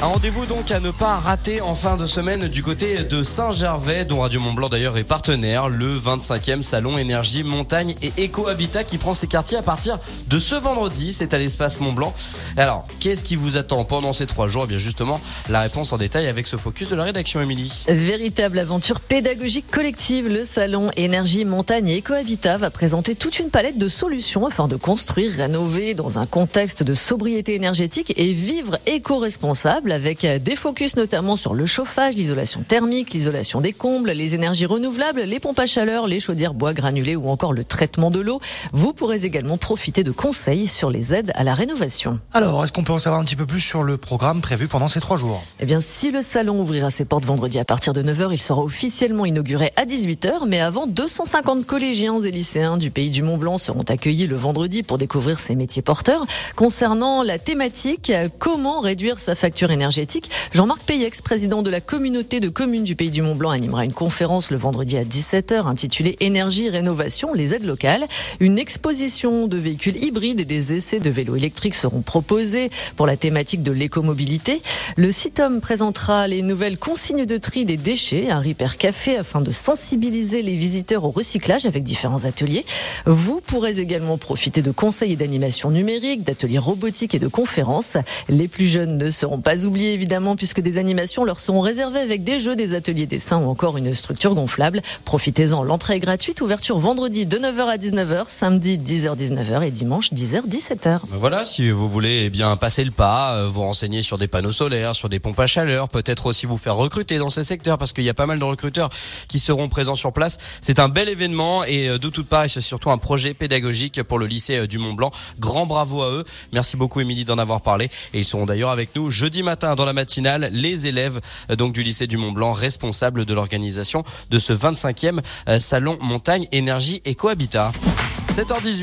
Un rendez-vous donc à ne pas rater en fin de semaine du côté de Saint-Gervais, dont Radio Mont-Blanc d'ailleurs est partenaire, le 25e salon énergie, montagne et éco-habitat qui prend ses quartiers à partir de ce vendredi. C'est à l'espace Mont-Blanc. Alors, qu'est-ce qui vous attend pendant ces trois jours? Eh bien justement, la réponse en détail avec ce focus de la rédaction, Émilie. Véritable aventure pédagogique collective, le salon énergie, montagne et éco-habitat va présenter toute une palette de solutions afin de construire, rénover dans un contexte de sobriété énergétique et vivre éco-responsable avec des focus notamment sur le chauffage, l'isolation thermique, l'isolation des combles, les énergies renouvelables, les pompes à chaleur, les chaudières bois granulés ou encore le traitement de l'eau. Vous pourrez également profiter de conseils sur les aides à la rénovation. Alors, est-ce qu'on peut en savoir un petit peu plus sur le programme prévu pendant ces trois jours? Eh bien, si le salon ouvrira ses portes vendredi à partir de 9h, il sera officiellement inauguré à 18h, mais avant 250 collégiens et lycéens du pays du Mont-Blanc seront accueillis le vendredi pour découvrir ces métiers porteurs. Concernant la thématique, comment réduire sa facture énergétique, Jean-Marc Payex, président de la communauté de communes du Pays du Mont-Blanc, animera une conférence le vendredi à 17h intitulée Énergie, rénovation, les aides locales. Une exposition de véhicules hybrides et des essais de vélos électriques seront proposés pour la thématique de l'écomobilité. Le CITOM présentera les nouvelles consignes de tri des déchets, un Repair Café afin de sensibiliser les visiteurs au recyclage avec différents ateliers. Vous pourrez également profiter de conseils et d'animation numérique, d'ateliers robotiques et de conférences. Les plus jeunes ne seront pas oubliés évidemment puisque des animations leur seront réservées avec des jeux, des ateliers dessins ou encore une structure gonflable. Profitez-en, l'entrée est gratuite, ouverture vendredi de 9h à 19h, samedi 10h-19h et dimanche 10h-17h. Voilà, si vous voulez eh bien passer le pas, euh, vous renseigner sur des panneaux solaires, sur des pompes à chaleur, peut-être aussi vous faire recruter dans ces secteurs parce qu'il y a pas mal de recruteurs qui seront présents sur place. C'est un bel événement et euh, de toute part, c'est surtout un projet pédagogique pour le lycée euh, du Mont Blanc. Grand bravo à eux. Merci beaucoup Émilie d'en avoir parlé et ils seront d'ailleurs avec nous jeudi dans la matinale les élèves donc du lycée du Mont Blanc responsables de l'organisation de ce 25e salon montagne énergie et cohabitat. 7h18